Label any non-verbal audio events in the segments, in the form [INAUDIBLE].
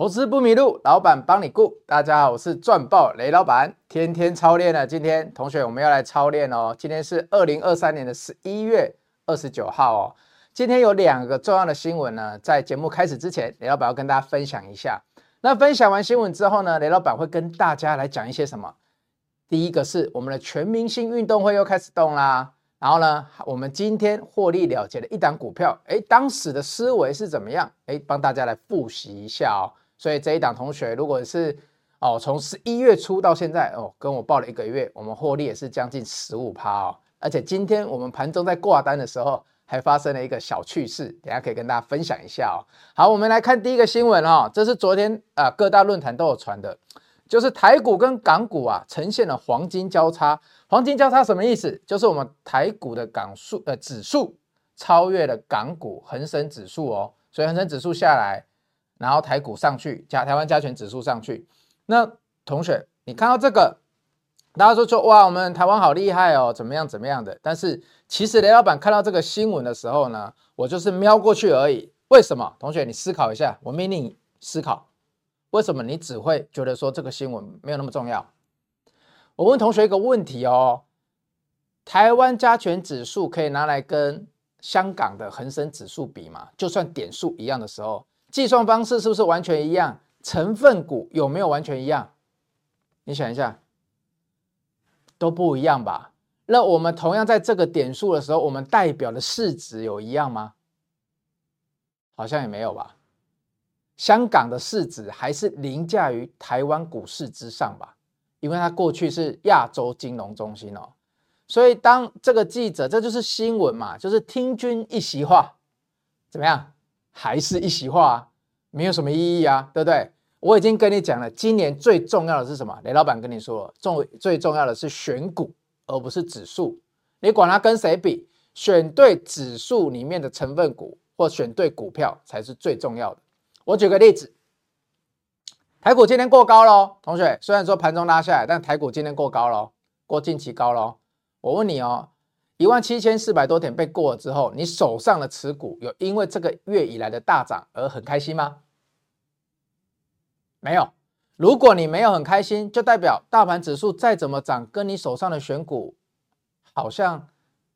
投资不迷路，老板帮你顾。大家好，我是赚爆雷老板，天天操练了。今天同学我们要来操练哦。今天是二零二三年的十一月二十九号哦。今天有两个重要的新闻呢，在节目开始之前，雷老板要跟大家分享一下。那分享完新闻之后呢，雷老板会跟大家来讲一些什么？第一个是我们的全明星运动会又开始动啦。然后呢，我们今天获利了结的一档股票，诶，当时的思维是怎么样？诶，帮大家来复习一下哦。所以这一档同学，如果是哦，从十一月初到现在哦，跟我报了一个月，我们获利也是将近十五趴哦。而且今天我们盘中在挂单的时候，还发生了一个小趣事，等下可以跟大家分享一下哦。好，我们来看第一个新闻哦，这是昨天啊、各大论坛都有传的，就是台股跟港股啊呈现了黄金交叉。黄金交叉什么意思？就是我们台股的港数呃指数超越了港股恒生指数哦，所以恒生指数下来。然后台股上去，加台湾加权指数上去。那同学，你看到这个，大家说说哇，我们台湾好厉害哦，怎么样怎么样的？但是其实雷老板看到这个新闻的时候呢，我就是瞄过去而已。为什么？同学，你思考一下，我命令你思考，为什么你只会觉得说这个新闻没有那么重要？我问同学一个问题哦，台湾加权指数可以拿来跟香港的恒生指数比吗？就算点数一样的时候。计算方式是不是完全一样？成分股有没有完全一样？你想一下，都不一样吧？那我们同样在这个点数的时候，我们代表的市值有一样吗？好像也没有吧。香港的市值还是凌驾于台湾股市之上吧？因为它过去是亚洲金融中心哦。所以当这个记者，这就是新闻嘛，就是听君一席话，怎么样？还是一席话啊，没有什么意义啊，对不对？我已经跟你讲了，今年最重要的是什么？雷老板跟你说了，重最重要的是选股，而不是指数。你管它跟谁比，选对指数里面的成分股或选对股票才是最重要的。我举个例子，台股今天过高喽，同学，虽然说盘中拉下来，但台股今天过高喽，过近期高喽。我问你哦。一万七千四百多点被过了之后，你手上的持股有因为这个月以来的大涨而很开心吗？没有。如果你没有很开心，就代表大盘指数再怎么涨，跟你手上的选股好像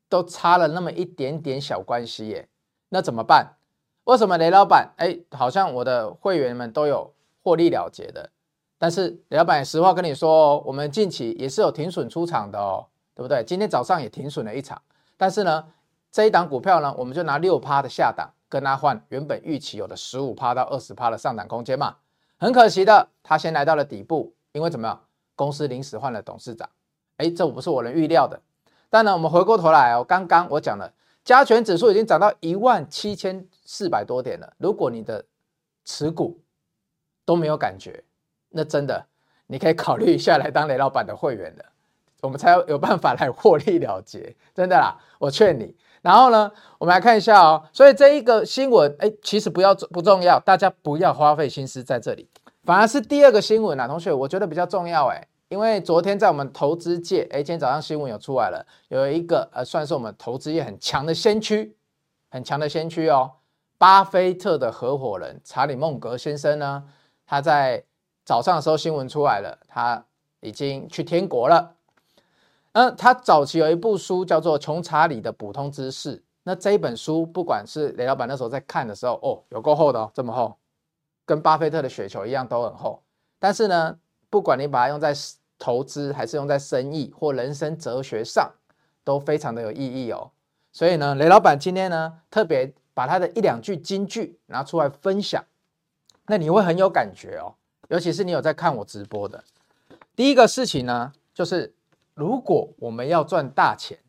都差了那么一点点小关系耶。那怎么办？为什么雷老板哎，好像我的会员们都有获利了结的，但是雷老板也实话跟你说哦，我们近期也是有停损出场的哦。对不对？今天早上也停损了一场，但是呢，这一档股票呢，我们就拿六趴的下档跟它换原本预期有的十五趴到二十趴的上档空间嘛。很可惜的，它先来到了底部，因为怎么样？公司临时换了董事长，哎，这不是我能预料的。但呢，我们回过头来哦，刚刚我讲了，加权指数已经涨到一万七千四百多点了。如果你的持股都没有感觉，那真的你可以考虑一下来当雷老板的会员了。我们才有有办法来获利了结，真的啦，我劝你。然后呢，我们来看一下哦。所以这一个新闻，哎，其实不要不重要，大家不要花费心思在这里，反而是第二个新闻啊，同学，我觉得比较重要哎，因为昨天在我们投资界，哎，今天早上新闻有出来了，有一个呃，算是我们投资业很强的先驱，很强的先驱哦，巴菲特的合伙人查理孟格先生呢，他在早上的时候新闻出来了，他已经去天国了。那他早期有一部书叫做《穷查理的普通知识》，那这一本书不管是雷老板那时候在看的时候，哦，有够厚的哦，这么厚，跟巴菲特的雪球一样都很厚。但是呢，不管你把它用在投资，还是用在生意或人生哲学上，都非常的有意义哦。所以呢，雷老板今天呢，特别把他的一两句金句拿出来分享，那你会很有感觉哦。尤其是你有在看我直播的，第一个事情呢，就是。如果我们要赚大钱，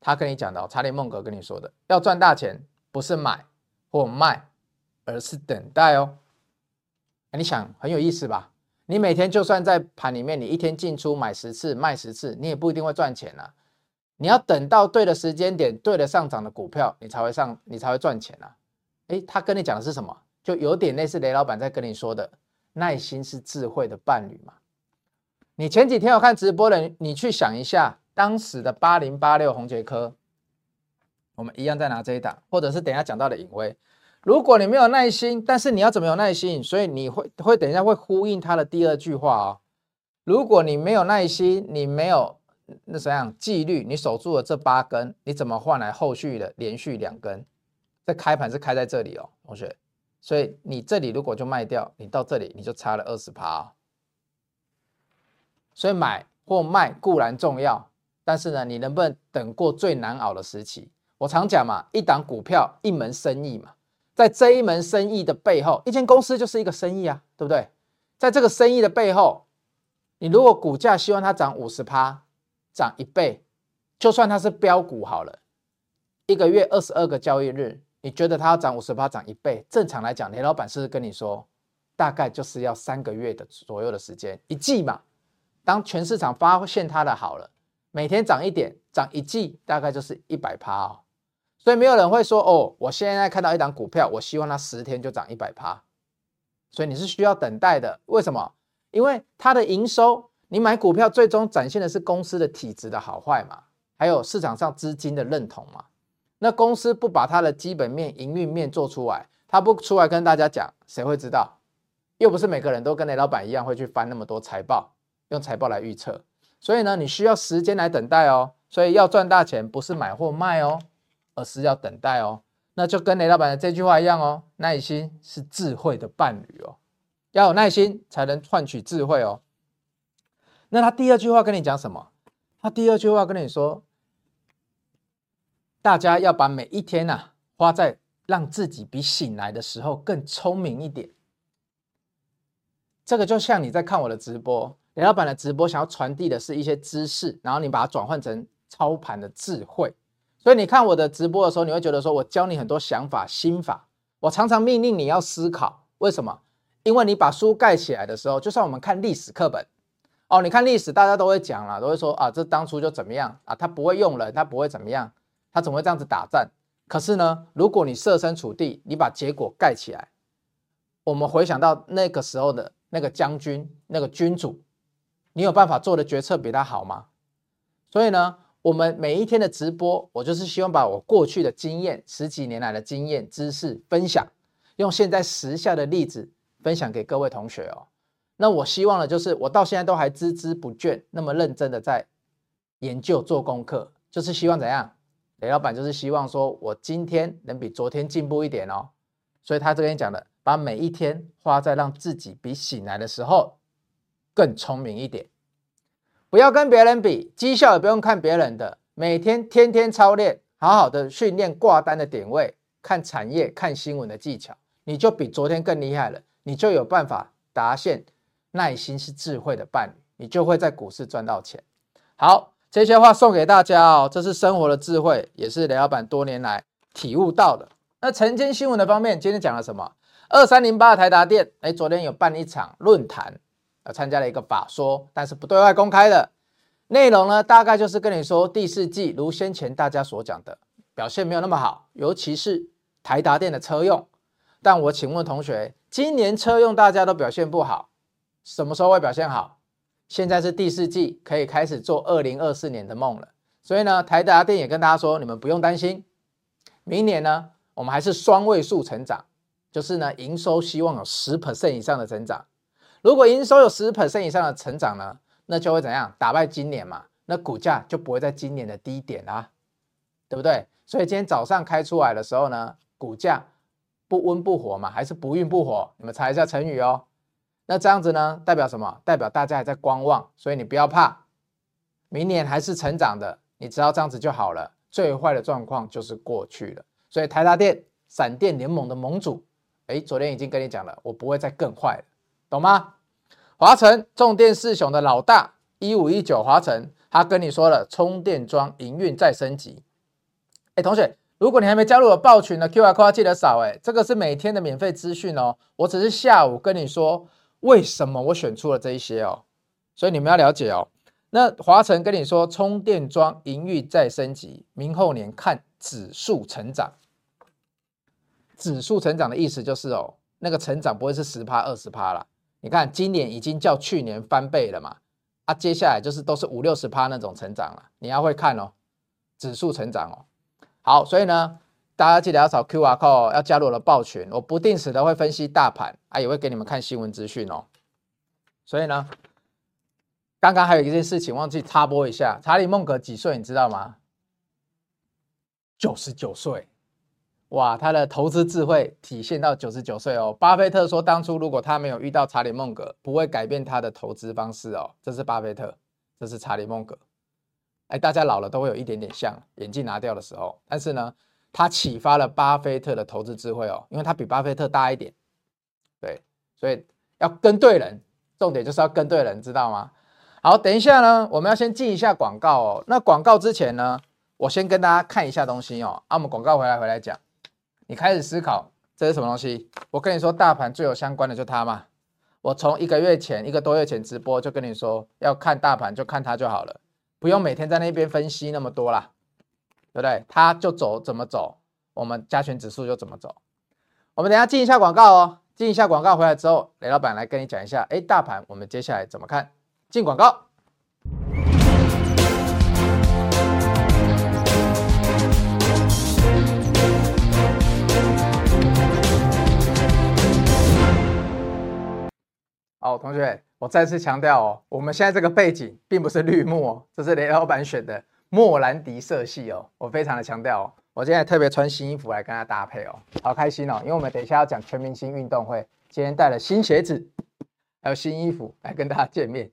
他跟你讲的，查理孟格跟你说的，要赚大钱不是买或卖，而是等待哦。你想很有意思吧？你每天就算在盘里面，你一天进出买十次卖十次，你也不一定会赚钱啊。你要等到对的时间点，对的上涨的股票，你才会上，你才会赚钱啊。诶，他跟你讲的是什么？就有点类似雷老板在跟你说的，耐心是智慧的伴侣嘛。你前几天有看直播的，你去想一下，当时的八零八六宏捷科，我们一样在拿这一档，或者是等一下讲到的颖崴。如果你没有耐心，但是你要怎么有耐心？所以你会会等一下会呼应他的第二句话哦。如果你没有耐心，你没有那怎样纪律，你守住了这八根，你怎么换来后续的连续两根？这开盘是开在这里哦，同学。所以你这里如果就卖掉，你到这里你就差了二十趴哦。所以买或卖固然重要，但是呢，你能不能等过最难熬的时期？我常讲嘛，一档股票一门生意嘛。在这一门生意的背后，一间公司就是一个生意啊，对不对？在这个生意的背后，你如果股价希望它涨五十趴，涨一倍，就算它是标股好了，一个月二十二个交易日，你觉得它要涨五十趴，涨一倍？正常来讲，雷老板是不是跟你说，大概就是要三个月的左右的时间，一季嘛。当全市场发现它的好了，每天涨一点，涨一季，大概就是一百趴哦。所以没有人会说哦，我现在看到一档股票，我希望它十天就涨一百趴。所以你是需要等待的。为什么？因为它的营收，你买股票最终展现的是公司的体质的好坏嘛，还有市场上资金的认同嘛。那公司不把它的基本面、营运面做出来，它不出来跟大家讲，谁会知道？又不是每个人都跟雷老板一样会去翻那么多财报，用财报来预测。所以呢，你需要时间来等待哦。所以要赚大钱，不是买或卖哦。而是要等待哦，那就跟雷老板的这句话一样哦，耐心是智慧的伴侣哦，要有耐心才能换取智慧哦。那他第二句话跟你讲什么？他第二句话跟你说，大家要把每一天呐、啊、花在让自己比醒来的时候更聪明一点。这个就像你在看我的直播，雷老板的直播想要传递的是一些知识，然后你把它转换成操盘的智慧。所以你看我的直播的时候，你会觉得说我教你很多想法、心法。我常常命令你要思考，为什么？因为你把书盖起来的时候，就算我们看历史课本，哦，你看历史，大家都会讲啦，都会说啊，这当初就怎么样啊，他不会用人，他不会怎么样，他怎么会这样子打仗？可是呢，如果你设身处地，你把结果盖起来，我们回想到那个时候的那个将军、那个君主，你有办法做的决策比他好吗？所以呢，我们每一天的直播，我就是希望把我过去的经验、十几年来的经验、知识分享，用现在时下的例子分享给各位同学哦。那我希望呢，就是我到现在都还孜孜不倦，那么认真的在研究做功课，就是希望怎样？雷老板就是希望说我今天能比昨天进步一点哦。所以他这边讲的，把每一天花在让自己比醒来的时候更聪明一点。不要跟别人比，绩效也不用看别人的，每天天天操练，好好的训练挂单的点位，看产业、看新闻的技巧，你就比昨天更厉害了，你就有办法达现耐心是智慧的伴侣，你就会在股市赚到钱。好，这些话送给大家哦，这是生活的智慧，也是雷老板多年来体悟到的。那晨间新闻的方面，今天讲了什么？二三零八台达电，哎，昨天有办一场论坛。参加了一个法说，但是不对外公开的内容呢，大概就是跟你说第四季如先前大家所讲的表现没有那么好，尤其是台达电的车用。但我请问同学，今年车用大家都表现不好，什么时候会表现好？现在是第四季，可以开始做二零二四年的梦了。所以呢，台达电也跟大家说，你们不用担心，明年呢，我们还是双位数成长，就是呢，营收希望有十 percent 以上的增长。如果营收有十 percent 以上的成长呢，那就会怎样？打败今年嘛，那股价就不会在今年的低点啦，对不对？所以今天早上开出来的时候呢，股价不温不火嘛，还是不温不火？你们猜一下成语哦。那这样子呢，代表什么？代表大家还在观望，所以你不要怕，明年还是成长的，你知道这样子就好了。最坏的状况就是过去了。所以台达电、闪电联盟的盟主，诶，昨天已经跟你讲了，我不会再更坏了。懂吗？华晨重电四雄的老大一五一九华晨，他跟你说了，充电桩营运再升级。哎，同学，如果你还没加入我报群的 QR code 记得扫。哎，这个是每天的免费资讯哦。我只是下午跟你说为什么我选出了这一些哦，所以你们要了解哦。那华晨跟你说，充电桩营运再升级，明后年看指数成长。指数成长的意思就是哦，那个成长不会是十趴二十趴啦。你看，今年已经较去年翻倍了嘛？啊，接下来就是都是五六十趴那种成长了。你要会看哦，指数成长哦。好，所以呢，大家记得要扫 QR code，要加入我的报群，我不定时的会分析大盘，啊，也会给你们看新闻资讯哦。所以呢，刚刚还有一件事情忘记插播一下，查理孟格几岁你知道吗？九十九岁。哇，他的投资智慧体现到九十九岁哦。巴菲特说，当初如果他没有遇到查理孟格，不会改变他的投资方式哦。这是巴菲特，这是查理孟格。哎，大家老了都会有一点点像，眼镜拿掉的时候。但是呢，他启发了巴菲特的投资智慧哦，因为他比巴菲特大一点。对，所以要跟对人，重点就是要跟对人，知道吗？好，等一下呢，我们要先进一下广告哦。那广告之前呢，我先跟大家看一下东西哦。啊，我们广告回来回来讲。你开始思考这是什么东西？我跟你说，大盘最有相关的就它嘛。我从一个月前、一个多月前直播就跟你说，要看大盘就看它就好了，不用每天在那边分析那么多啦，对不对？它就走怎么走，我们加权指数就怎么走。我们等下进一下广告哦，进一下广告回来之后，雷老板来跟你讲一下，哎，大盘我们接下来怎么看？进广告。同学，我再次强调哦，我们现在这个背景并不是绿幕哦，这是雷老板选的莫兰迪色系哦，我非常的强调哦，我今天特别穿新衣服来跟他搭配哦，好开心哦，因为我们等一下要讲全明星运动会，今天带了新鞋子，还有新衣服来跟大家见面。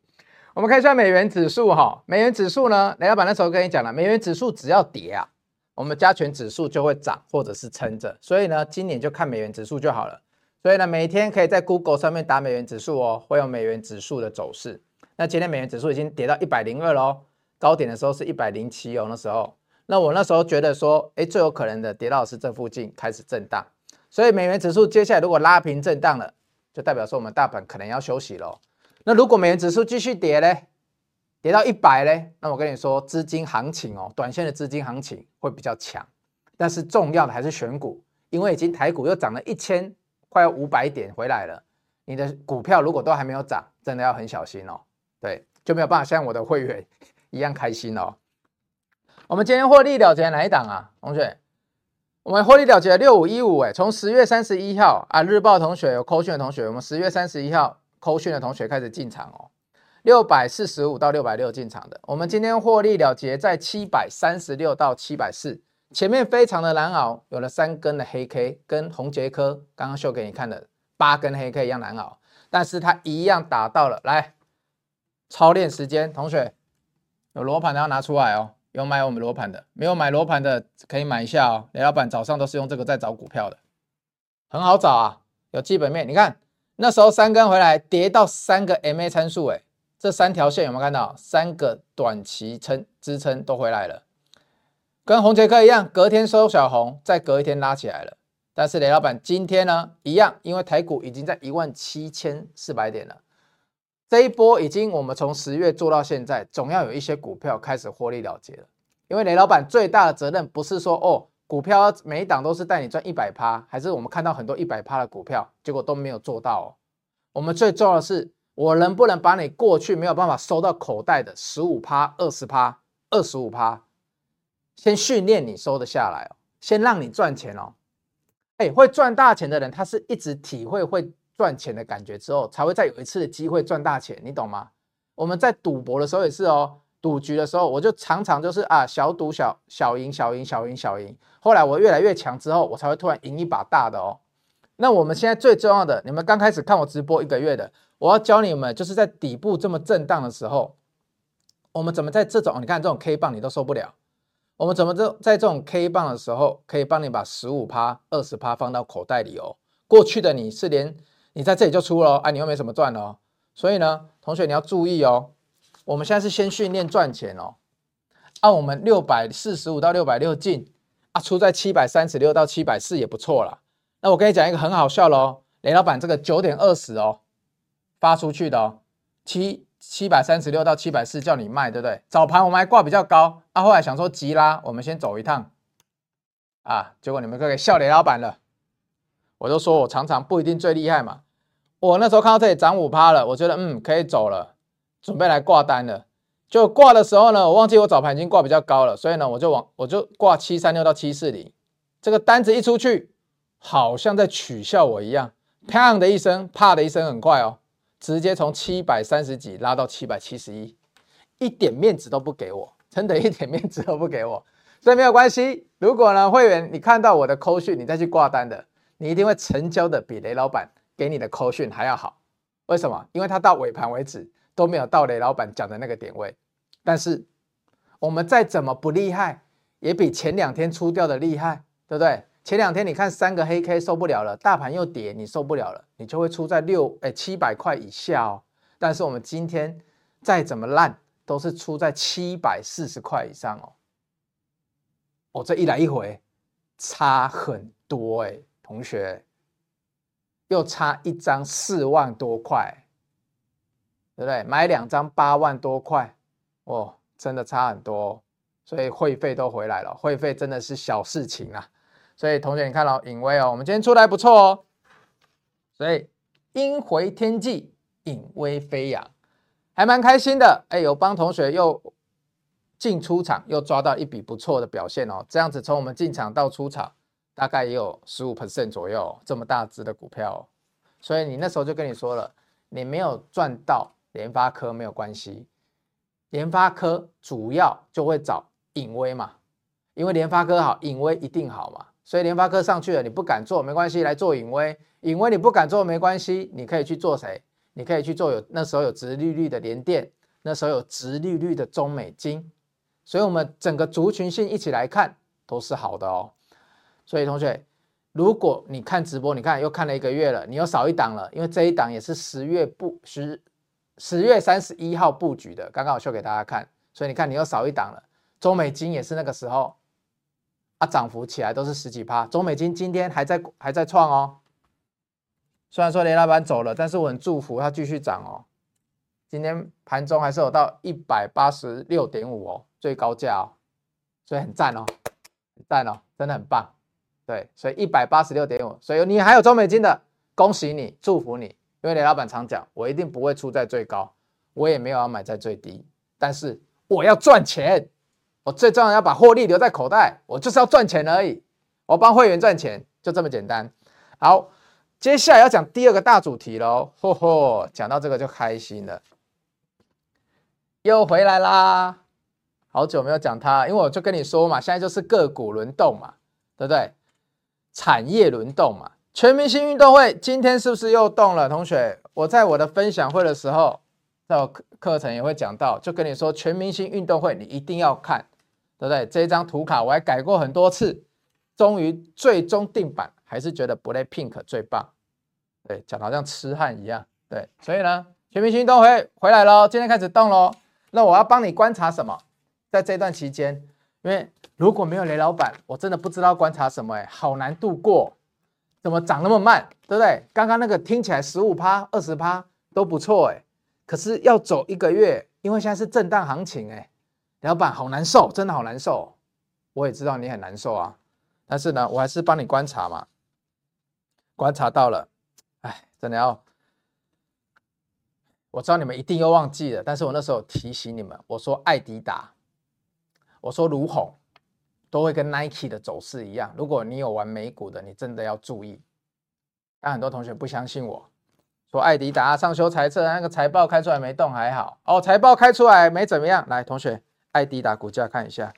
我们看一下美元指数哈，美元指数呢，雷老板那时候跟你讲了，美元指数只要跌啊，我们加权指数就会涨或者是撑着，所以呢，今年就看美元指数就好了。所以呢，每天可以在 Google 上面打美元指数哦，会有美元指数的走势。那今天美元指数已经跌到一百零二喽，高点的时候是一百零七哦，那时候。那我那时候觉得说，哎，最有可能的跌到是这附近开始震荡。所以美元指数接下来如果拉平震荡了，就代表说我们大盘可能要休息喽。那如果美元指数继续跌嘞，跌到一百嘞，那我跟你说，资金行情哦，短线的资金行情会比较强。但是重要的还是选股，因为已经台股又涨了一千。快要五百点回来了，你的股票如果都还没有涨，真的要很小心哦。对，就没有办法像我的会员 [LAUGHS] 一样开心哦。我们今天获利了结哪一档啊，同学？我们获利了结六五一五，哎，从十月三十一号啊，日报同学有扣讯的同学，我们十月三十一号扣讯的同学开始进场哦，六百四十五到六百六进场的。我们今天获利了结在七百三十六到七百四。前面非常的难熬，有了三根的黑 K，跟宏杰科刚刚秀给你看的八根黑 K 一样难熬，但是它一样打到了。来，操练时间，同学有罗盘的要拿出来哦，有买我们罗盘的，没有买罗盘的可以买一下哦。雷老板早上都是用这个在找股票的，很好找啊，有基本面。你看那时候三根回来跌到三个 MA 参数，哎，这三条线有没有看到？三个短期撑支撑都回来了。跟宏捷科一样，隔天收小红，再隔一天拉起来了。但是雷老板今天呢，一样，因为台股已经在一万七千四百点了，这一波已经我们从十月做到现在，总要有一些股票开始获利了结了。因为雷老板最大的责任不是说哦，股票每一档都是带你赚一百趴，还是我们看到很多一百趴的股票，结果都没有做到哦。我们最重要的是，我能不能把你过去没有办法收到口袋的十五趴、二十趴、二十五趴。先训练你收得下来哦，先让你赚钱哦。哎，会赚大钱的人，他是一直体会会赚钱的感觉之后，才会再有一次的机会赚大钱，你懂吗？我们在赌博的时候也是哦，赌局的时候，我就常常就是啊，小赌小小赢，小赢小赢小赢。后来我越来越强之后，我才会突然赢一把大的哦。那我们现在最重要的，你们刚开始看我直播一个月的，我要教你们，就是在底部这么震荡的时候，我们怎么在这种你看这种 K 棒你都受不了。我们怎么在在这种 K 棒的时候，可以帮你把十五趴、二十趴放到口袋里哦？过去的你是连你在这里就出了，哎，你又没什么赚哦。所以呢，同学你要注意哦。我们现在是先训练赚钱哦。按、我们六百四十五到六百六进啊，出在七百三十六到七百四也不错啦。那我跟你讲一个很好笑喽，雷老板这个九点二十哦发出去的哦，七。七百三十六到七百四叫你卖，对不对？早盘我们还挂比较高，啊，后来想说急拉，我们先走一趟，啊，结果你们可以笑脸老板了。我就说我常常不一定最厉害嘛。我那时候看到这里涨五趴了，我觉得嗯可以走了，准备来挂单了。就挂的时候呢，我忘记我早盘已经挂比较高了，所以呢我就往我就挂七三六到七四零，这个单子一出去，好像在取笑我一样，砰的一声，啪的一声，很快哦，直接从七百三十几拉到七百七十一，一点面子都不给我，真的一点面子都不给我。所以没有关系，如果呢会员你看到我的扣讯，你再去挂单的，你一定会成交的比雷老板给你的扣讯还要好。为什么？因为他到尾盘为止都没有到雷老板讲的那个点位，但是我们再怎么不厉害，也比前两天出掉的厉害，对不对？前两天你看三个黑 K 受不了了，大盘又跌，你受不了了，你就会出在六哎七百块以下哦。但是我们今天再怎么烂，都是出在七百四十块以上哦。哦、这一来一回差很多哎，同学，又差一张四万多块，对不对？买两张八万多块，哦，真的差很多，所以会费都回来了，会费真的是小事情啊。所以同学，你看到颖威哦，我们今天出来不错哦。所以鹰回天际，颖威飞扬，还蛮开心的。哎，有帮同学又进出场，又抓到一笔不错的表现哦。这样子从我们进场到出场，大概也有十五 percent 左右，这么大只的股票哦。所以你那时候就跟你说了，你没有赚到联发科没有关系，联发科主要就会找颖威嘛，因为联发科好，颖威一定好嘛。所以联发科上去了，你不敢做没关系，来做颖威。颖威你不敢做没关系，你可以去做谁？你可以去做有那时候有直利率的联电，那时候有直利率的中美金。所以我们整个族群性一起来看都是好的哦。所以同学，如果你看直播，你看又看了一个月了，你又少一档了，因为这一档也是十月布十十月三十一号布局的，刚刚我秀给大家看。所以你看你又少一档了，中美金也是那个时候。啊，涨幅起来都是十几趴，中美金今天还在还在创哦。虽然说雷老板走了，但是我很祝福它继续涨哦。今天盘中还是有到一百八十六点五哦，最高价哦，所以很赞哦，很赞哦，真的很棒。对，所以一百八十六点五，所以你还有中美金的，恭喜你，祝福你。因为雷老板常讲，我一定不会出在最高，我也没有要买在最低，但是我要赚钱。我最重要要把获利留在口袋，我就是要赚钱而已。我帮会员赚钱，就这么简单。好，接下来要讲第二个大主题喽。嚯嚯，讲到这个就开心了，又回来啦。好久没有讲它，因为我就跟你说嘛，现在就是个股轮动嘛，对不对？产业轮动嘛。全明星运动会今天是不是又动了？同学，我在我的分享会的时候，在我课课程也会讲到，就跟你说，全明星运动会你一定要看。对不对？这张图卡我还改过很多次，终于最终定版，还是觉得 BLACKPINK 最棒。对，讲得好像痴汉一样。对，所以呢，全明星运动会回来喽，今天开始动喽。那我要帮你观察什么？在这段期间，因为如果没有雷老板，我真的不知道观察什么，哎，好难度过。怎么涨那么慢？对不对？刚刚那个听起来十五趴、二十趴都不错，哎，可是要走一个月，因为现在是震荡行情，哎。老板好难受，真的好难受。我也知道你很难受啊，但是呢，我还是帮你观察嘛。观察到了，哎，真的要，我知道你们一定又忘记了，但是我那时候提醒你们，我说爱迪达，我说卢鸿，都会跟 Nike 的走势一样。如果你有玩美股的，你真的要注意。但很多同学不相信我，说爱迪达上修财测，那个财报开出来没动还好哦，财报开出来没怎么样。来，同学。爱迪达股价看一下，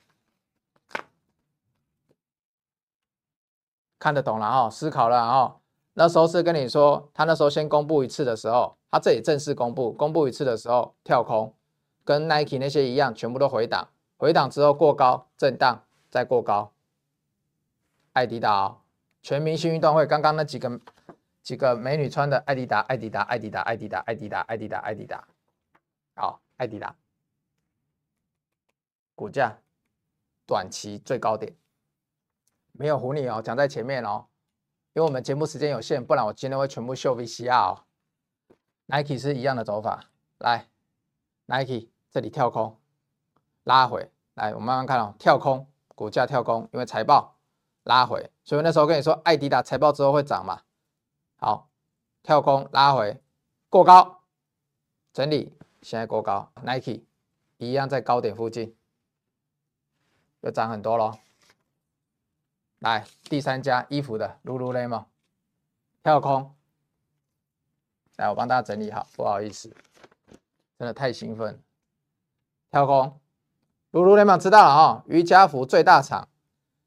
看得懂了哈，思考了哈。那时候是跟你说，他那时候先公布一次的时候，他这里正式公布，公布一次的时候跳空，跟 Nike 那些一样，全部都回档，回档之后过高震荡，再过高。爱迪达哦，全明星运动会刚刚那几个几个美女穿的爱迪达，爱迪达，爱迪达，爱迪达，爱迪达，爱迪达，爱迪达，好，爱迪达。股价短期最高点没有唬你哦，讲在前面哦，因为我们节目时间有限，不然我今天会全部秀 VCR 哦。Nike 是一样的走法，来，Nike 这里跳空拉回来，我们慢慢看哦，跳空股价跳空，因为财报拉回，所以那时候跟你说，爱迪达财报之后会涨嘛，好，跳空拉回过高整理，现在过高，Nike 一样在高点附近。又涨很多喽，来第三家衣服的 Lululemon 跳空，来我帮大家整理好，不好意思，真的太兴奋，跳空，Lululemon 知道了哈，瑜伽服最大厂，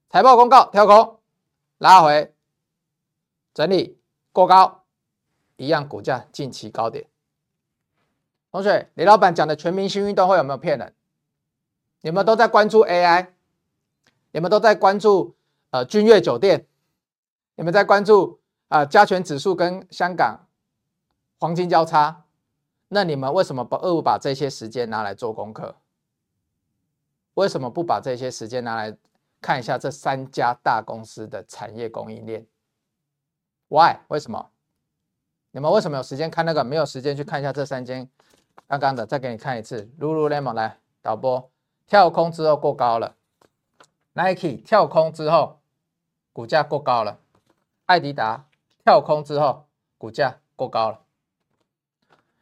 财报公告跳空，拉回，整理过高，一样股价近期高点。同学，李老板讲的全明星运动会有没有骗人？你们都在关注 AI，你们都在关注呃君悦酒店，你们在关注啊、加权指数跟香港黄金交叉，那你们为什么不不把这些时间拿来做功课？为什么不把这些时间拿来看一下这三家大公司的产业供应链？Why？为什么？你们为什么有时间看那个，没有时间去看一下这三间？刚刚的再给你看一次，Lululemon 来导播跳空之后过高了，Nike 跳空之后股价过高了，艾迪达跳空之后股价过高了。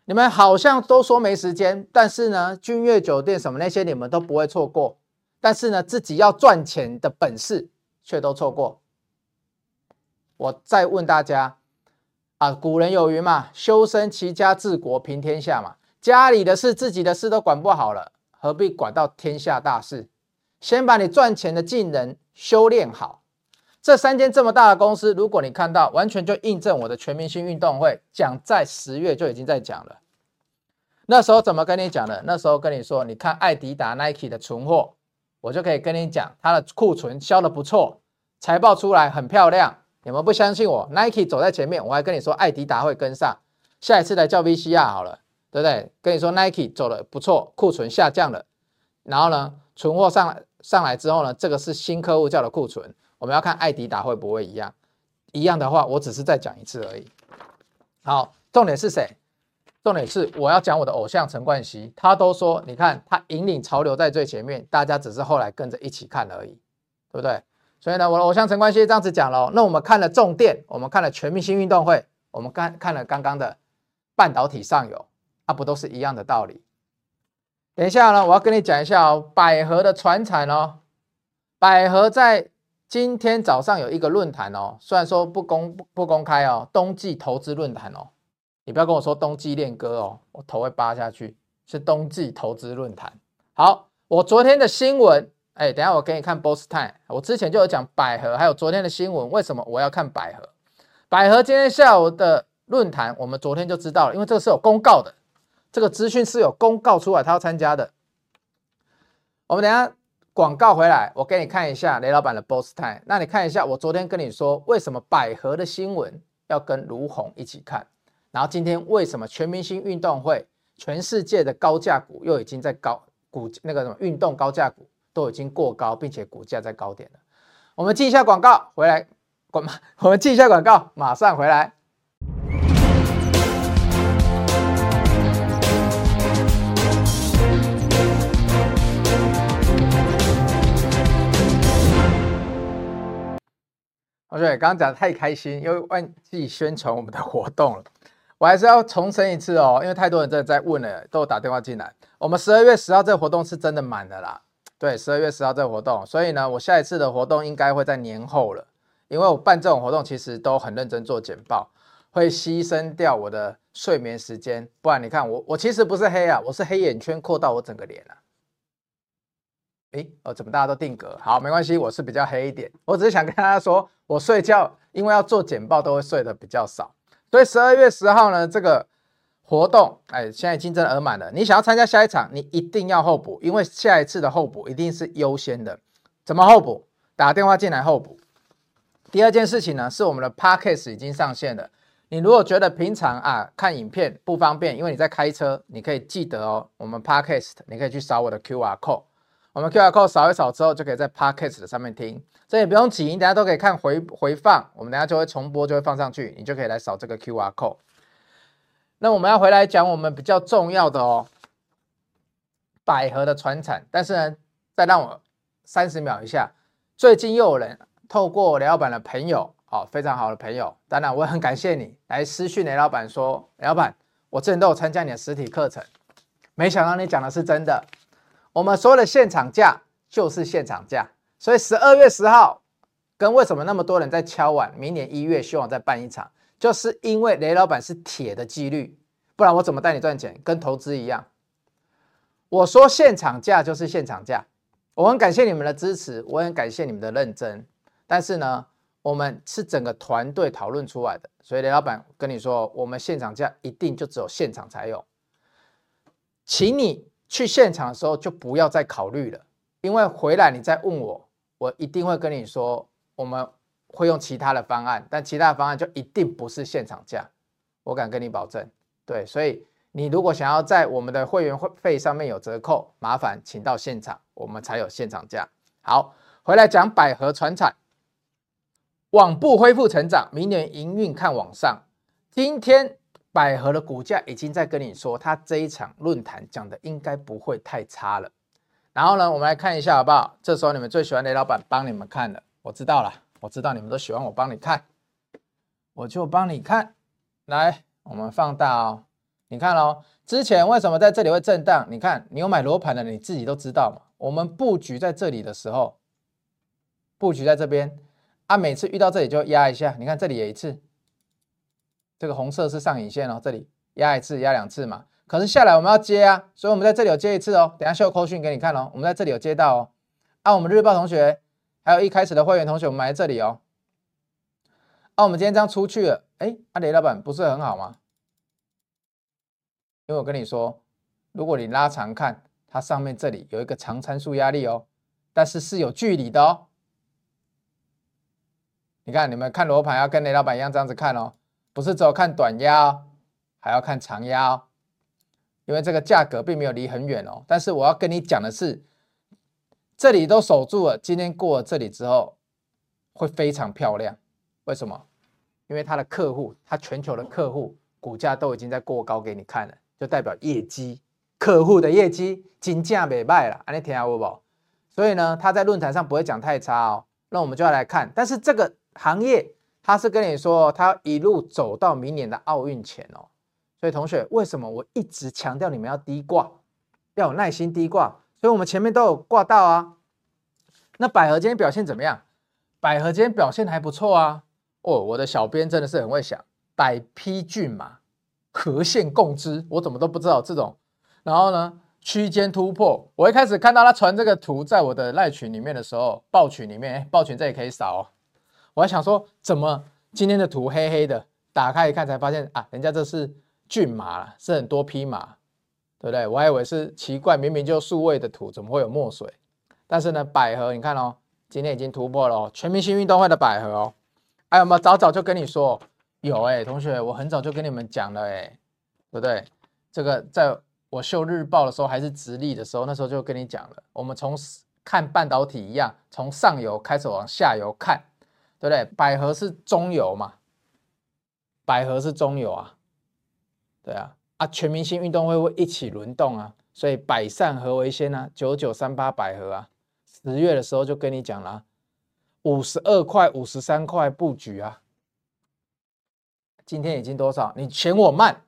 你们好像都说没时间，但是呢，君悦酒店什么那些你们都不会错过，但是呢，自己要赚钱的本事却都错过。我再问大家啊，古人有云嘛，修身齐家治国平天下嘛。家里的事、自己的事都管不好了，何必管到天下大事？先把你赚钱的技能修炼好。这三间这么大的公司，如果你看到，完全就印证我的全明星运动会讲在十月就已经在讲了。那时候怎么跟你讲的？那时候跟你说，你看艾迪达、Nike 的存货，我就可以跟你讲，它的库存销的不错，财报出来很漂亮。你们不相信我，Nike 走在前面，我还跟你说艾迪达会跟上。下一次来叫 VCR 好了。对不对？跟你说，Nike 走的不错，库存下降了，然后呢，存货上来上来之后呢，这个是新客户叫的库存。我们要看爱迪达会不会一样，一样的话，我只是再讲一次而已。好，重点是谁？重点是我要讲我的偶像陈冠希，他都说，你看他引领潮流在最前面，大家只是后来跟着一起看而已，对不对？所以呢，我的偶像陈冠希这样子讲了，那我们看了重电，我们看了全明星运动会，我们看看了刚刚的半导体上游。啊、不都是一样的道理？等一下呢，我要跟你讲一下哦，百合的传产哦，百合在今天早上有一个论坛哦，虽然说不公不公开哦，冬季投资论坛哦，你不要跟我说冬季恋歌哦，我头会扒下去，是冬季投资论坛。好，我昨天的新闻，哎，等下我给你看 Boss Time，我之前就有讲百合，还有昨天的新闻，为什么我要看百合？百合今天下午的论坛，我们昨天就知道了，因为这个是有公告的。这个资讯是有公告出来，他要参加的。我们等下广告回来，我给你看一下雷老板的 Boss Time。那你看一下，我昨天跟你说为什么百合的新闻要跟卢红一起看，然后今天为什么全明星运动会，全世界的高价股又已经在高股那个什么运动高价股都已经过高，并且股价在高点了。我们进一下广告回来，广 [LAUGHS] 我们进一下广告，马上回来。同学，刚刚讲的太开心，又忘记宣传我们的活动了。我还是要重申一次哦，因为太多人在在问了，都有打电话进来。我们十二月十号这个活动是真的满的啦。对，十二月十号这个活动，所以呢，我下一次的活动应该会在年后了。因为我办这种活动其实都很认真做简报，会牺牲掉我的睡眠时间。不然你看我，我其实不是黑啊，我是黑眼圈扩到我整个脸啊。哎，哦，怎么大家都定格？好，没关系，我是比较黑一点。我只是想跟大家说，我睡觉因为要做简报，都会睡得比较少。所以十二月十号呢，这个活动，哎，现在已经真的额满了。你想要参加下一场，你一定要候补，因为下一次的候补一定是优先的。怎么候补？打电话进来候补。第二件事情呢，是我们的 Podcast 已经上线了。你如果觉得平常啊看影片不方便，因为你在开车，你可以记得哦，我们 Podcast 你可以去扫我的 QR code。我们 QR code 扫一扫之后，就可以在 Podcast 的上面听，这也不用急，你等下都可以看回回放，我们等下就会重播，就会放上去，你就可以来扫这个 QR code。那我们要回来讲我们比较重要的哦，百合的传产，但是呢，再让我三十秒一下，最近又有人透过雷老板的朋友，好，非常好的朋友，当然我也很感谢你来私讯雷老板说，雷老板，我之前都有参加你的实体课程，没想到你讲的是真的。我们说的现场价就是现场价，所以十二月十号跟为什么那么多人在敲碗，明年一月希望再办一场，就是因为雷老板是铁的纪律，不然我怎么带你赚钱？跟投资一样，我说现场价就是现场价。我很感谢你们的支持，我很感谢你们的认真，但是呢，我们是整个团队讨论出来的，所以雷老板跟你说，我们现场价一定就只有现场才有，请你去现场的时候就不要再考虑了，因为回来你再问我，我一定会跟你说，我们会用其他的方案，但其他的方案就一定不是现场价，我敢跟你保证，对，所以。你如果想要在我们的会员会费上面有折扣，麻烦请到现场，我们才有现场价。好，回来讲百合传产，网部恢复成长，明年营运看往上。今天百合的股价已经在跟你说，他这一场论坛讲的应该不会太差了。然后呢，我们来看一下好不好？这时候你们最喜欢雷老板帮你们看了，我知道了，我知道你们都喜欢我帮你看，我就帮你看。来，我们放大哦。你看哦，之前为什么在这里会震荡？你看，你有买罗盘的，你自己都知道嘛。我们布局在这里的时候，布局在这边啊，每次遇到这里就压一下。你看这里也一次，这个红色是上影线哦，这里压一次，压两次嘛。可是下来我们要接啊，所以我们在这里有接一次哦。等下秀扣讯给你看哦，我们在这里有接到哦。啊，我们日报同学，还有一开始的会员同学，我们买在这里哦。啊，我们今天这样出去了，哎，啊，雷老板不是很好吗？因为我跟你说，如果你拉长看，它上面这里有一个长参数压力哦，但是是有距离的哦。你看，你们看罗盘要跟雷老板一样这样子看哦，不是只有看短压，还要看长压。因为这个价格并没有离很远哦，但是我要跟你讲的是，这里都守住了，今天过了这里之后会非常漂亮。为什么？因为他的客户，他全球的客户股价都已经在过高给你看了。就代表业绩，客户的业绩金价没卖了，安你听下不不？所以呢，他在论坛上不会讲太差哦。那我们就要来看，但是这个行业他是跟你说，他要一路走到明年的奥运前哦。所以同学，为什么我一直强调你们要低挂，要有耐心低挂？所以我们前面都有挂到啊。那百合今天表现怎么样？百合今天表现还不错啊。哦，我的小编真的是很会想，百匹骏马。和线共之，我怎么都不知道这种。然后呢，区间突破，我一开始看到他传这个图在我的赖群里面的时候，报群里面，哎，报群这里可以扫哦。我还想说，怎么今天的图黑黑的？打开一看才发现啊，人家这是骏马，是很多匹马，对不对？我还以为是奇怪，明明就数位的图，怎么会有墨水？但是呢，百合你看哦，今天已经突破了哦，全明星运动会的百合哦。哎，我们早早就跟你说。有哎、同学，我很早就跟你们讲了哎、对不对？这个在我秀日报的时候还是直立的时候，那时候就跟你讲了。我们从看半导体一样，从上游开始往下游看，对不对？百合是中游嘛，百合是中游啊，对啊，啊，全明星运动会会一起轮动啊，所以百善和为先啊，九九三八百合啊，十月的时候就跟你讲了，五十二块、五十三块布局啊。今天已经多少？你嫌我慢？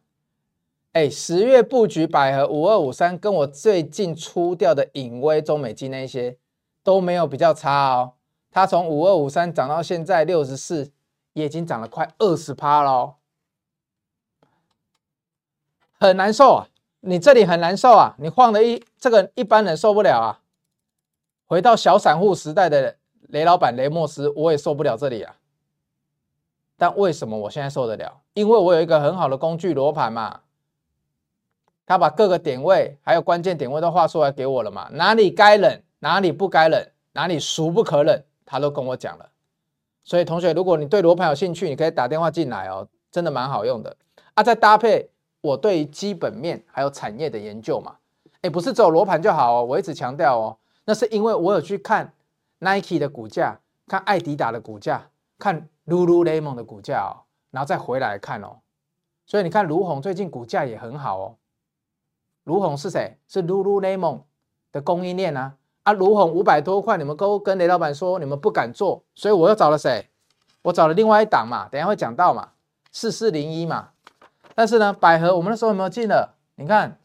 哎，十月布局百合五二五三，跟我最近出掉的隐威、中美晶那些都没有比较差哦。它从五二五三涨到现在六十四，也已经涨了快二十趴了，很难受啊！你这里很难受啊！你晃的一这个一般人受不了啊！回到小散户时代的雷老板雷莫斯，我也受不了这里啊！但为什么我现在受得了？因为我有一个很好的工具罗盘嘛，他把各个点位还有关键点位都画出来给我了嘛，哪里该忍，哪里不该忍，哪里孰不可忍，他都跟我讲了。所以同学，如果你对罗盘有兴趣，你可以打电话进来哦，真的蛮好用的啊。再搭配我对于基本面还有产业的研究嘛，哎，不是只有罗盘就好哦，我一直强调哦，那是因为我有去看 Nike 的股价，看爱迪达的股价，看。Lululemon 的股价哦，然后再回来看哦，所以你看卢鸿最近股价也很好哦。卢鸿是谁？是 Lululemon 的供应链啊。啊，儒鸿五百多块，你们都跟雷老板说你们不敢做，所以我又找了谁？我找了另外一档嘛，等下会讲到嘛，四四零一嘛。但是呢，百合我们那时候有没有进了？你看，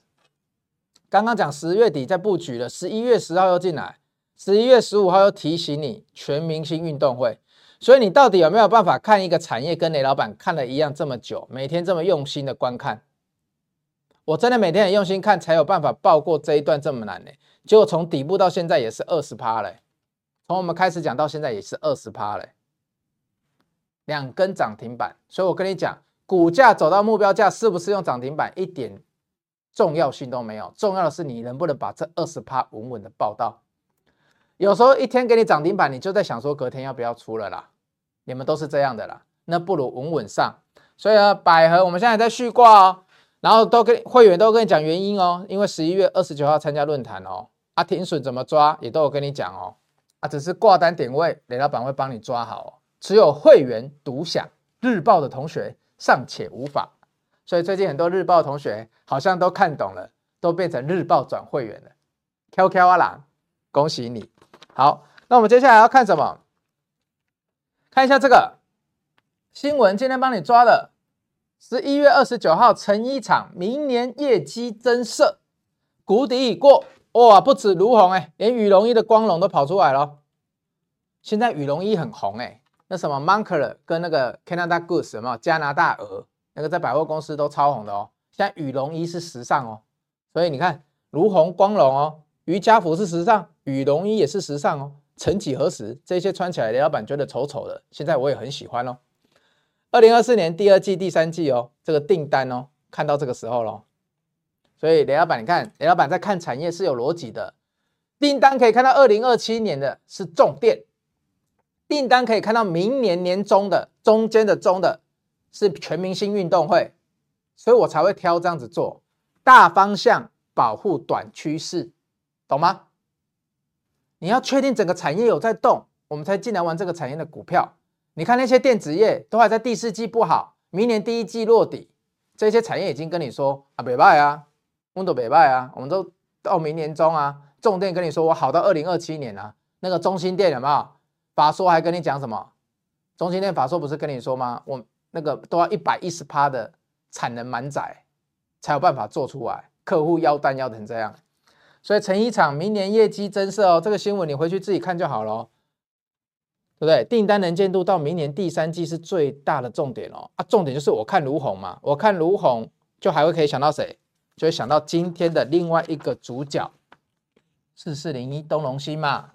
刚刚讲十月底在布局了，十一月十号又进来，十一月十五号又提醒你全明星运动会。所以你到底有没有办法看一个产业跟雷老板看了一样这么久，每天这么用心的观看？我真的每天很用心看，才有办法报过这一段这么难呢。结果从底部到现在也是二十趴嘞，从我们开始讲到现在也是二十趴嘞，两根涨停板。所以我跟你讲，股价走到目标价是不是用涨停板一点重要性都没有，重要的是你能不能把这二十趴稳稳的报到。有时候一天给你涨停板，你就在想说隔天要不要出了啦。你们都是这样的啦，那不如稳稳上。所以呢，百合我们现在在续挂哦。然后都跟会员都跟你讲原因哦，因为十一月二十九号参加论坛哦，啊停损怎么抓也都有跟你讲哦，啊只是挂单点位，雷老板会帮你抓好哦，只有会员独享，日报的同学尚且无法，所以最近很多日报同学好像都看懂了，都变成日报转会员了，QQ 啊啦，恭喜你！好，那我们接下来要看什么？看一下这个新闻，今天帮你抓的。十一月二十九号，成衣厂明年业绩增色，谷底已过。哇，不止儒鸿哎，连羽绒衣的光荣都跑出来了。现在羽绒衣很红哎，那什么 Moncler 跟那个 Canada Goose 什么加拿大鹅，那个在百货公司都超红的哦。现在羽绒衣是时尚哦，所以你看儒鸿光荣哦，瑜伽服是时尚，羽绒衣也是时尚哦。曾几何时，这些穿起来雷老板觉得丑丑的，现在我也很喜欢哦。二零二四年第二季、第三季哦，这个订单哦，看到这个时候喽。所以雷老板，你看雷老板在看产业是有逻辑的。订单可以看到二零二七年的是重电，订单可以看到明年年中的中间的中的是全明星运动会，所以我才会挑这样子做。大方向保护短趋势，懂吗？你要确定整个产业有在动，我们才进来玩这个产业的股票。你看那些电子业都还在第四季不好，明年第一季落底，这些产业已经跟你说啊，别卖啊，温度别卖啊，我们都到明年中啊，重电跟你说我好到二零二七年啊，那个中兴电有没有？法说还跟你讲什么？中兴电法说不是跟你说吗？我那个都要一百一十趴的产能满载才有办法做出来，客户要单要成这样，所以成衣厂明年业绩增色哦，这个新闻你回去自己看就好了。对不对？订单能见度到明年第三季是最大的重点哦。啊，重点就是我看卢鸿嘛，我看卢鸿就还会可以想到谁？就会想到今天的另外一个主角，四四零一东隆兴嘛。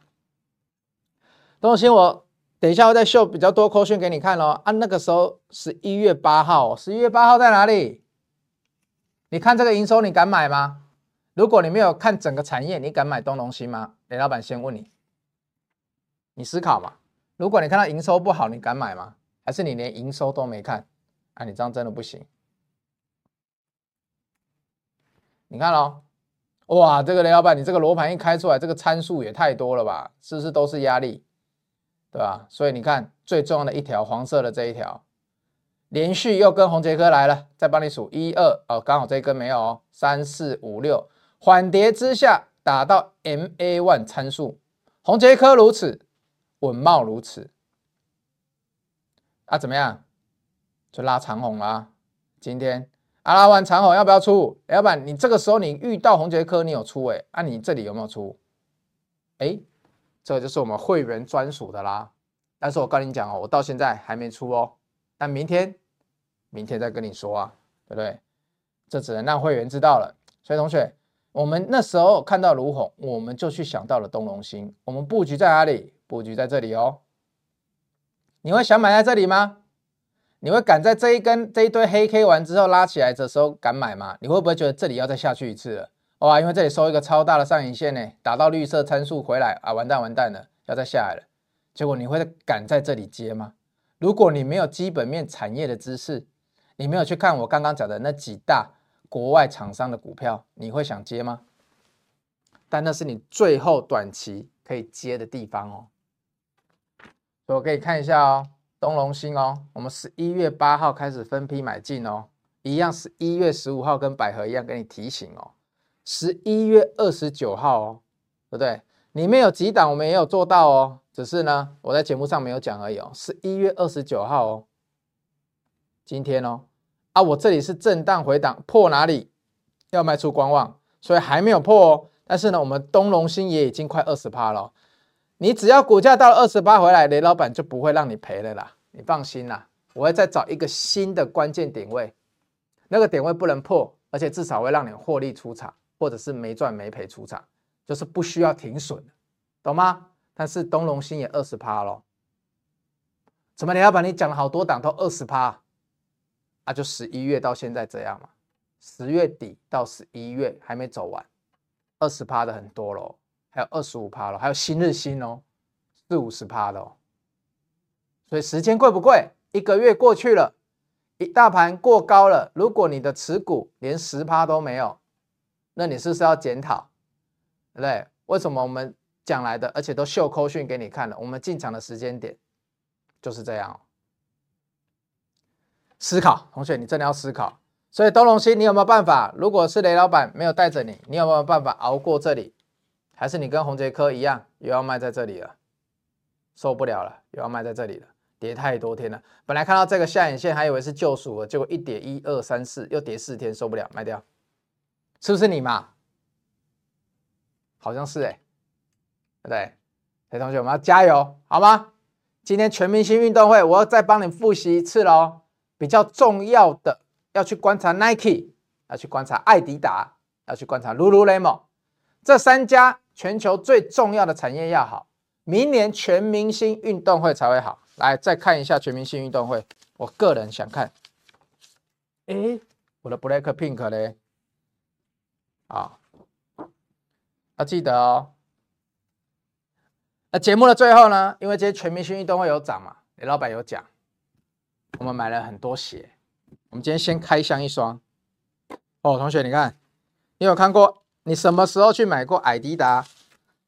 东隆兴，我等一下会再秀比较多扣讯给你看喽。啊，那个时候十一月八号，十一月八号在哪里？你看这个营收，你敢买吗？如果你没有看整个产业，你敢买东隆兴吗？雷老板先问你，你思考嘛。如果你看到营收不好，你敢买吗？还是你连营收都没看？啊，你这样真的不行。你看哦，哇，这个雷老板，你这个罗盘一开出来，这个参数也太多了吧？是不是都是压力？对吧？所以你看最重要的一条黄色的这一条，连续又跟宏杰科来了，再帮你数一二哦，刚好这一根没有哦，三四五六，缓跌之下打到 MA one 参数，宏杰科如此。稳懋如此，啊，怎么样？就拉长红啦。今天啊，拉完长红要不要出？要不然你这个时候你遇到宏杰科，你有出哎、欸？啊，你这里有没有出？哎、这个就是我们会员专属的啦。但是我跟你讲哦，我到现在还没出哦。但明天，明天再跟你说啊，对不对？这只能让会员知道了。所以同学，我们那时候看到儒鸿，我们就去想到了东隆星。我们布局在哪里？布局在这里哦，你会想买在这里吗？你会敢在这一根这一堆黑 K 完之后拉起来的时候敢买吗？你会不会觉得这里要再下去一次了？哇，因为这里收一个超大的上影线呢，打到绿色参数回来啊，完蛋完蛋了，要再下来了。结果你会敢在这里接吗？如果你没有基本面产业的知识，你没有去看我刚刚讲的那几大国外厂商的股票，你会想接吗？但那是你最后短期可以接的地方哦。我可以看一下哦，东隆兴哦，我们十一月八号开始分批买进哦，一样十一月十五号跟百合一样给你提醒哦，十一月二十九号哦，对不对？里面有几档我们也有做到哦，只是呢我在节目上没有讲而已哦。十一月二十九号哦，今天哦，啊我这里是震荡回档破哪里要卖出观望，所以还没有破哦。但是呢，我们东隆兴也已经快二十趴了。你只要股价到了二十八回来，雷老板就不会让你赔了啦，你放心啦，我会再找一个新的关键点位，那个点位不能破，而且至少会让你获利出场，或者是没赚没赔出场，就是不需要停损，懂吗？但是东隆兴也二十趴了，怎么雷老板你讲了好多档都二十趴，啊就十一月到现在这样嘛，十月底到十一月还没走完，二十趴的很多喽。还有二十五趴了，还有新日新哦，四五十趴的哦。所以时间贵不贵？一个月过去了，一大盘过高了。如果你的持股连十趴都没有，那你是不是要检讨？对不对？为什么我们讲来的，而且都秀扣讯给你看了？我们进场的时间点就是这样。思考，同学，你真的要思考。所以东隆兴，你有没有办法？如果是雷老板没有带着你，你有没有办法熬过这里？还是你跟宏捷科一样，又要卖在这里了，受不了了，又要卖在这里了，跌太多天了。本来看到这个下影线，还以为是救赎了，结果一跌一二三四，又跌四天，受不了，卖掉，是不是你嘛？好像是哎、欸，对不对？所以同学，我们要加油，好吗？今天全明星运动会，我要再帮你复习一次喽。比较重要的，要去观察 Nike，要去观察爱迪达，要去观察 Lululemon，这三家。全球最重要的产业要好，明年全明星运动会才会好。来，再看一下全明星运动会，我个人想看。哎，我的 Black Pink 嘞？啊，要记得哦。那节目的最后呢？因为今天全明星运动会有涨嘛，李老板有讲，我们买了很多鞋。我们今天先开箱一双。哦，同学，你看，你有看过？你什么时候去买过艾迪达？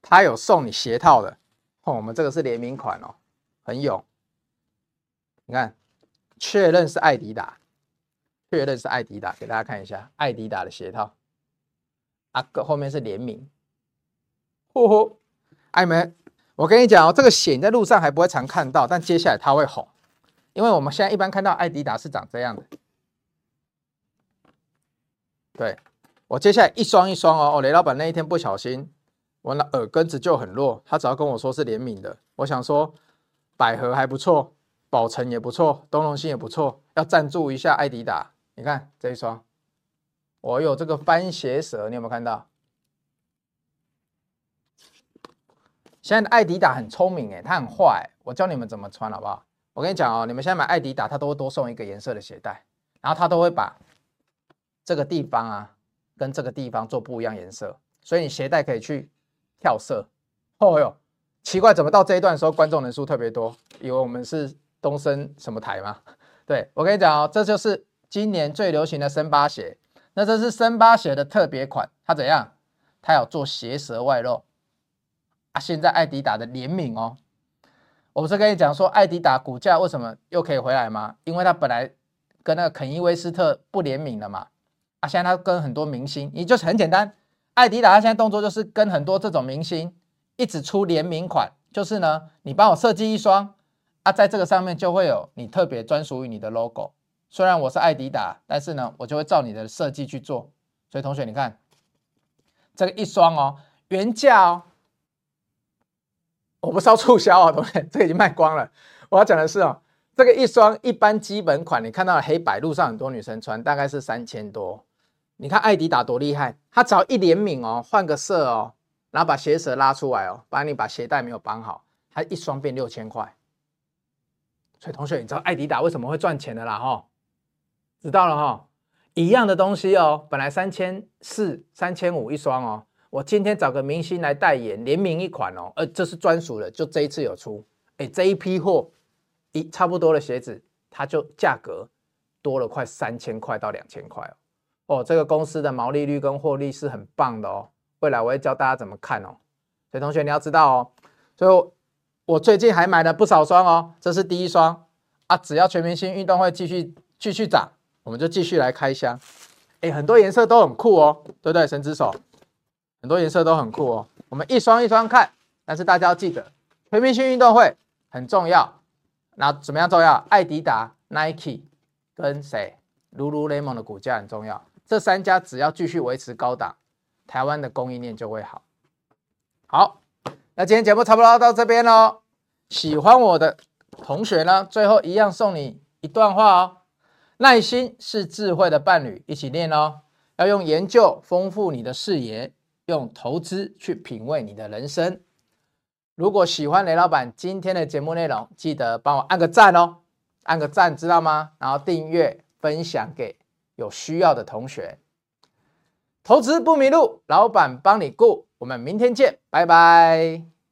他有送你鞋套的哦。我们这个是联名款哦，很勇。你看，确认是艾迪达，确认是艾迪达，给大家看一下艾迪达的鞋套。啊，后面是联名。呼呼，艾们，我跟你讲哦，这个鞋在路上还不会常看到，但接下来它会红，因为我们现在一般看到艾迪达是长这样的。对。我接下来一双一双哦，哦，雷老板那一天不小心，我那耳根子就很弱，他只要跟我说是联名的，我想说百合还不错，宝成也不错，东隆兴也不错，要赞助一下爱迪达。你看这一双，我有这个番茄蛇，你有没有看到？现在的爱迪达很聪明哎，他很坏，我教你们怎么穿好不好？我跟你讲哦，你们现在买爱迪达，他都会多送一个颜色的鞋带，然后他都会把这个地方啊。跟这个地方做不一样颜色，所以你鞋带可以去跳色。哦哟，奇怪，怎么到这一段的时候观众人数特别多？以为我们是东森什么台吗？[LAUGHS] 对，我跟你讲哦，这就是今年最流行的森巴鞋。那这是森巴鞋的特别款，它怎样？它有做鞋舌外露啊！现在爱迪达的联名哦，我不是跟你讲说爱迪达股价为什么又可以回来吗？因为它本来跟那个肯伊威斯特不联名了嘛。啊，现在他跟很多明星，你就是很简单，爱迪达他现在动作就是跟很多这种明星一直出联名款，就是呢，你帮我设计一双啊，在这个上面就会有你特别专属于你的 logo。虽然我是爱迪达，但是呢，我就会照你的设计去做。所以同学，你看这个一双哦，原价哦，我不是要促销哦，同学，这个已经卖光了。我要讲的是哦，这个一双一般基本款，你看到黑白路上很多女生穿，大概是三千多。你看爱迪达多厉害，他只要一联名哦，换个色哦，然后把鞋舌拉出来哦，帮你把鞋带没有绑好，他一双变六千块。所以同学，你知道爱迪达为什么会赚钱的啦？哈，知道了哈，一样的东西哦，本来三千四、三千五一双哦，我今天找个明星来代言，联名一款哦，呃，这是专属的，就这一次有出，哎，这一批货一差不多的鞋子，它就价格多了快三千块到两千块哦。哦，这个公司的毛利率跟获利是很棒的哦。未来我会教大家怎么看哦。所以同学你要知道哦。所以我最近还买了不少双哦。这是第一双啊。只要全明星运动会继续继续涨，我们就继续来开箱。哎，很多颜色都很酷哦，对不对？神之手，很多颜色都很酷哦。我们一双一双看，但是大家要记得，全明星运动会很重要。那怎么样重要？艾迪达、Nike 跟谁？Lululemon 的股价很重要。这三家只要继续维持高档，台湾的供应链就会好。好，那今天节目差不多到这边喽。喜欢我的同学呢，最后一样送你一段话哦：耐心是智慧的伴侣，一起念哦。要用研究丰富你的视野，用投资去品味你的人生。如果喜欢雷老板今天的节目内容，记得帮我按个赞哦，按个赞，知道吗？然后订阅、分享给有需要的同学。投资不迷路，老板帮你顾。我们明天见，拜拜。